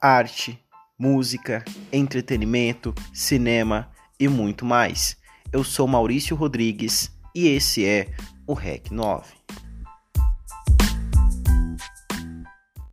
arte, música, entretenimento, cinema e muito mais. Eu sou Maurício Rodrigues e esse é o REC 9.